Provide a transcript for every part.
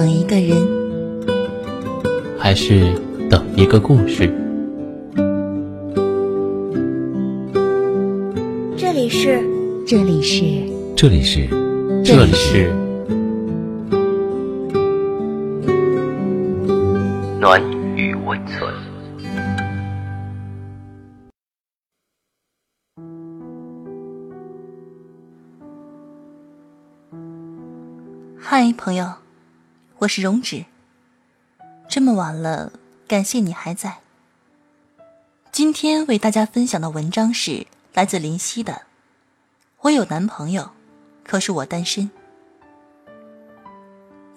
等一个人，还是等一个故事？这里是，这里是，这里是，这里是。暖与温存。嗨，朋友，我是荣止。这么晚了，感谢你还在。今天为大家分享的文章是来自林夕的《我有男朋友，可是我单身》。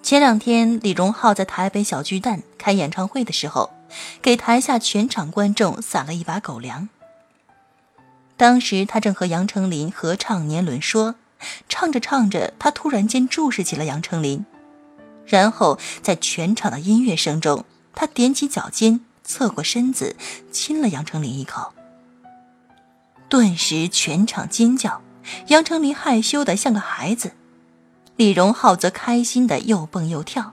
前两天，李荣浩在台北小巨蛋开演唱会的时候，给台下全场观众撒了一把狗粮。当时他正和杨丞琳合唱《年轮说》。唱着唱着，他突然间注视起了杨丞琳，然后在全场的音乐声中，他踮起脚尖，侧过身子，亲了杨丞琳一口。顿时全场尖叫，杨丞琳害羞的像个孩子，李荣浩则开心的又蹦又跳，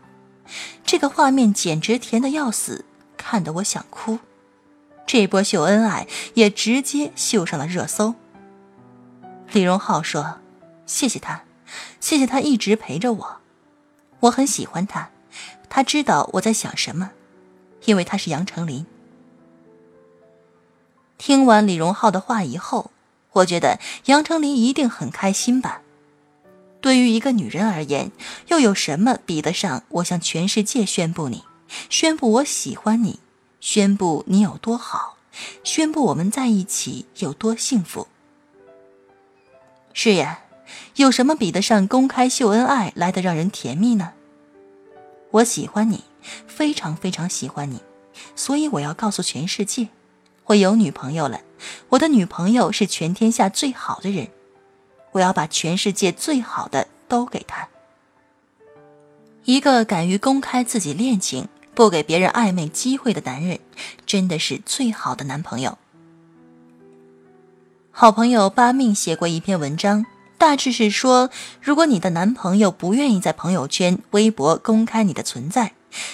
这个画面简直甜的要死，看得我想哭。这波秀恩爱也直接秀上了热搜。李荣浩说。谢谢他，谢谢他一直陪着我，我很喜欢他，他知道我在想什么，因为他是杨丞琳。听完李荣浩的话以后，我觉得杨丞琳一定很开心吧。对于一个女人而言，又有什么比得上我向全世界宣布你，宣布我喜欢你，宣布你有多好，宣布我们在一起有多幸福？是呀。有什么比得上公开秀恩爱来的让人甜蜜呢？我喜欢你，非常非常喜欢你，所以我要告诉全世界，我有女朋友了。我的女朋友是全天下最好的人，我要把全世界最好的都给她。一个敢于公开自己恋情、不给别人暧昧机会的男人，真的是最好的男朋友。好朋友八命写过一篇文章。大致是说，如果你的男朋友不愿意在朋友圈、微博公开你的存在，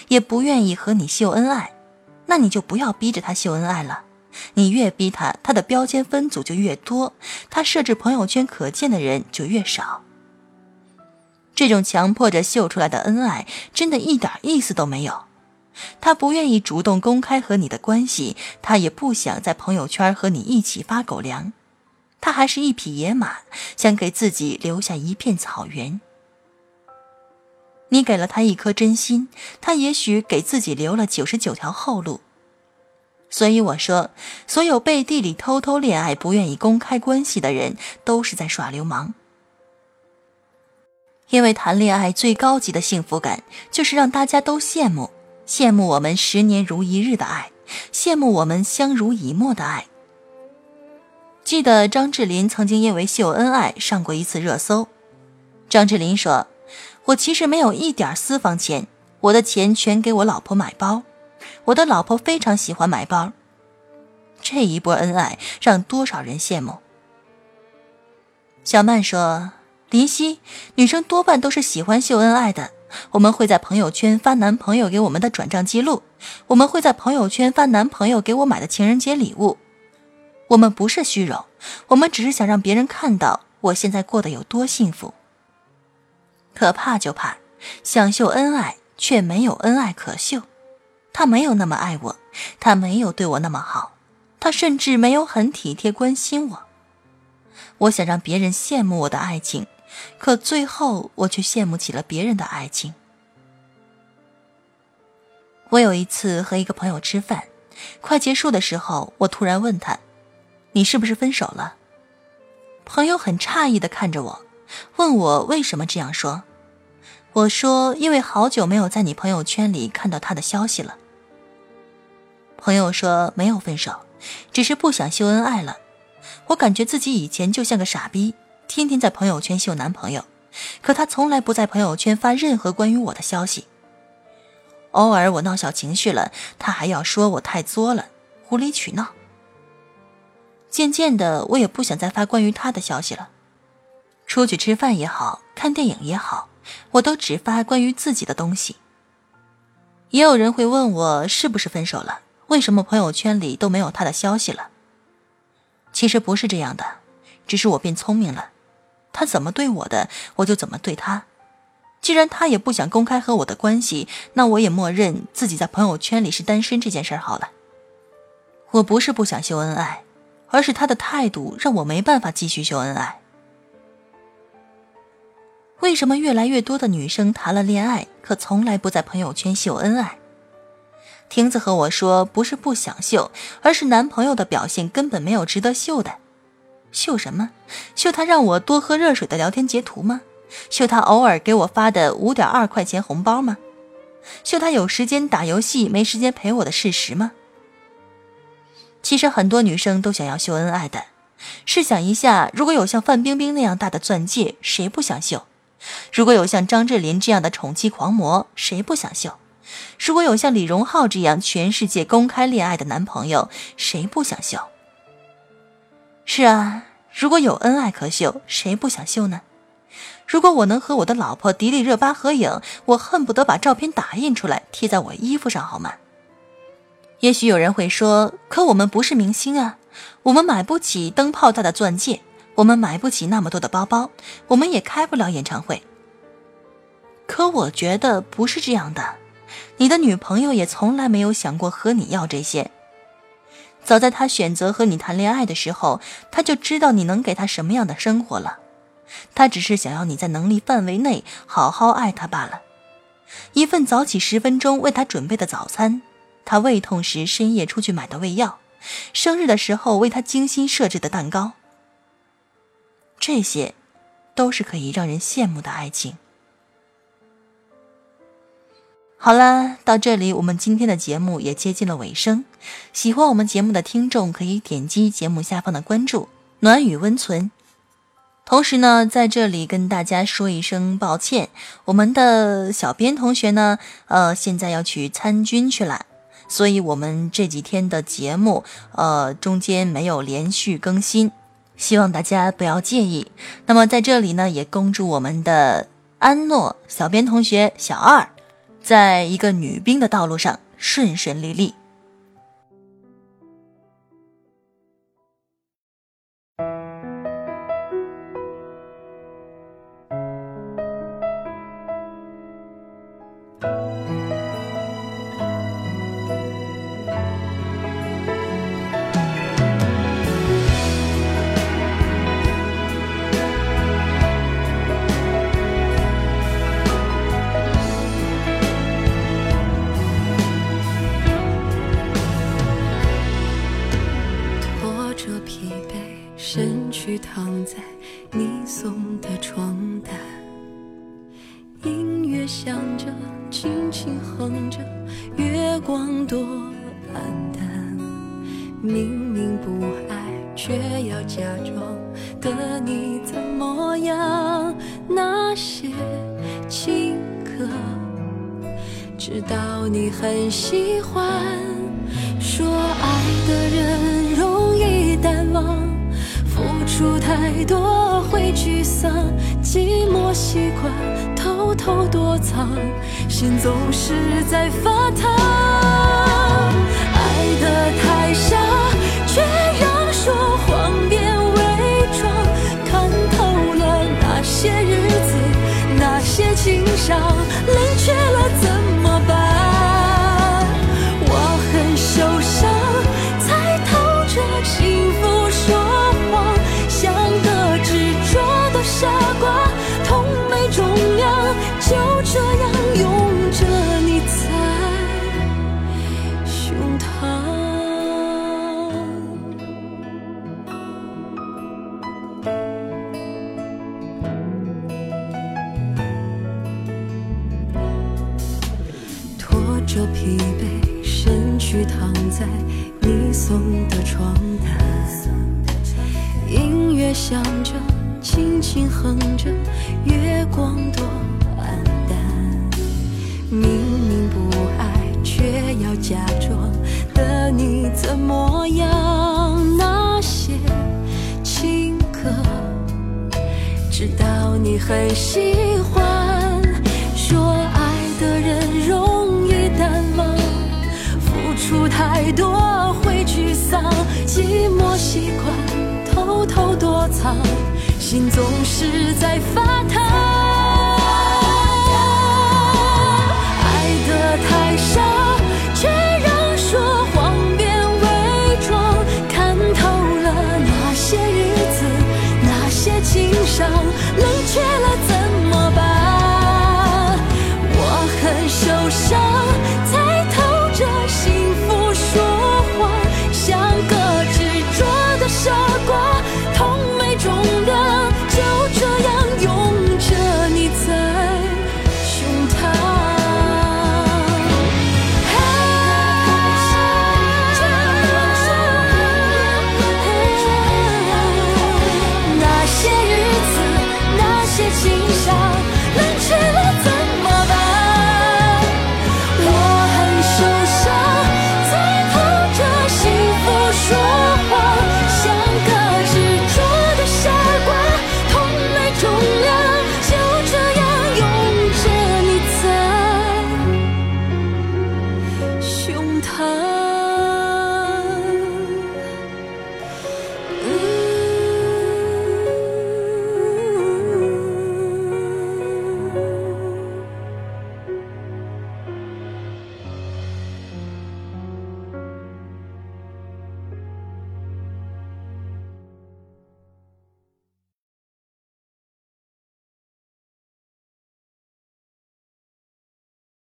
也不愿意和你秀恩爱，那你就不要逼着他秀恩爱了。你越逼他，他的标签分组就越多，他设置朋友圈可见的人就越少。这种强迫着秀出来的恩爱，真的一点意思都没有。他不愿意主动公开和你的关系，他也不想在朋友圈和你一起发狗粮。他还是一匹野马，想给自己留下一片草原。你给了他一颗真心，他也许给自己留了九十九条后路。所以我说，所有背地里偷偷恋爱、不愿意公开关系的人，都是在耍流氓。因为谈恋爱最高级的幸福感，就是让大家都羡慕，羡慕我们十年如一日的爱，羡慕我们相濡以沫的爱。记得张智霖曾经因为秀恩爱上过一次热搜。张智霖说：“我其实没有一点私房钱，我的钱全给我老婆买包，我的老婆非常喜欢买包。”这一波恩爱让多少人羡慕。小曼说：“林夕，女生多半都是喜欢秀恩爱的。我们会在朋友圈发男朋友给我们的转账记录，我们会在朋友圈发男朋友给我买的情人节礼物。”我们不是虚荣，我们只是想让别人看到我现在过得有多幸福。可怕就怕想秀恩爱却没有恩爱可秀，他没有那么爱我，他没有对我那么好，他甚至没有很体贴关心我。我想让别人羡慕我的爱情，可最后我却羡慕起了别人的爱情。我有一次和一个朋友吃饭，快结束的时候，我突然问他。你是不是分手了？朋友很诧异的看着我，问我为什么这样说。我说：“因为好久没有在你朋友圈里看到他的消息了。”朋友说：“没有分手，只是不想秀恩爱了。”我感觉自己以前就像个傻逼，天天在朋友圈秀男朋友，可他从来不在朋友圈发任何关于我的消息。偶尔我闹小情绪了，他还要说我太作了，无理取闹。渐渐的，我也不想再发关于他的消息了。出去吃饭也好看电影也好，我都只发关于自己的东西，也有人会问我是不是分手了？为什么朋友圈里都没有他的消息了？其实不是这样的，只是我变聪明了。他怎么对我的，我就怎么对他。既然他也不想公开和我的关系，那我也默认自己在朋友圈里是单身这件事儿好了。我不是不想秀恩爱，而是他的态度让我没办法继续秀恩爱。为什么越来越多的女生谈了恋爱，可从来不在朋友圈秀恩爱？婷子和我说，不是不想秀，而是男朋友的表现根本没有值得秀的。秀什么？秀他让我多喝热水的聊天截图吗？秀他偶尔给我发的五点二块钱红包吗？秀他有时间打游戏没时间陪我的事实吗？其实很多女生都想要秀恩爱的。试想一下，如果有像范冰冰那样大的钻戒，谁不想秀？如果有像张智霖这样的宠妻狂魔，谁不想秀？如果有像李荣浩这样全世界公开恋爱的男朋友，谁不想秀？是啊，如果有恩爱可秀，谁不想秀呢？如果我能和我的老婆迪丽热巴合影，我恨不得把照片打印出来贴在我衣服上，好吗？也许有人会说，可我们不是明星啊，我们买不起灯泡大的钻戒，我们买不起那么多的包包，我们也开不了演唱会。可我觉得不是这样的，你的女朋友也从来没有想过和你要这些。早在他选择和你谈恋爱的时候，他就知道你能给他什么样的生活了。他只是想要你在能力范围内好好爱他罢了。一份早起十分钟为他准备的早餐，他胃痛时深夜出去买的胃药，生日的时候为他精心设置的蛋糕，这些，都是可以让人羡慕的爱情。好了，到这里我们今天的节目也接近了尾声。喜欢我们节目的听众可以点击节目下方的关注“暖雨温存”。同时呢，在这里跟大家说一声抱歉，我们的小编同学呢，呃，现在要去参军去了，所以我们这几天的节目，呃，中间没有连续更新，希望大家不要介意。那么在这里呢，也恭祝我们的安诺小编同学小二。在一个女兵的道路上顺顺利利。躺在你送的床单，音乐响着，轻轻哼着，月光多黯淡。明明不爱，却要假装的你怎么样？那些情歌，知道你很喜欢，说爱的人容易淡忘。付出太多会沮丧，寂寞习惯偷偷躲藏，心总是在发烫。疲惫，身躯躺在你送的床单，音乐响着，轻轻哼着，月光多黯淡。明明不爱，却要假装的你怎么样？那些情歌，知道你很喜欢，说爱的人容。出太多会沮丧，寂寞习惯偷偷躲藏，心总是在发烫。爱得太傻，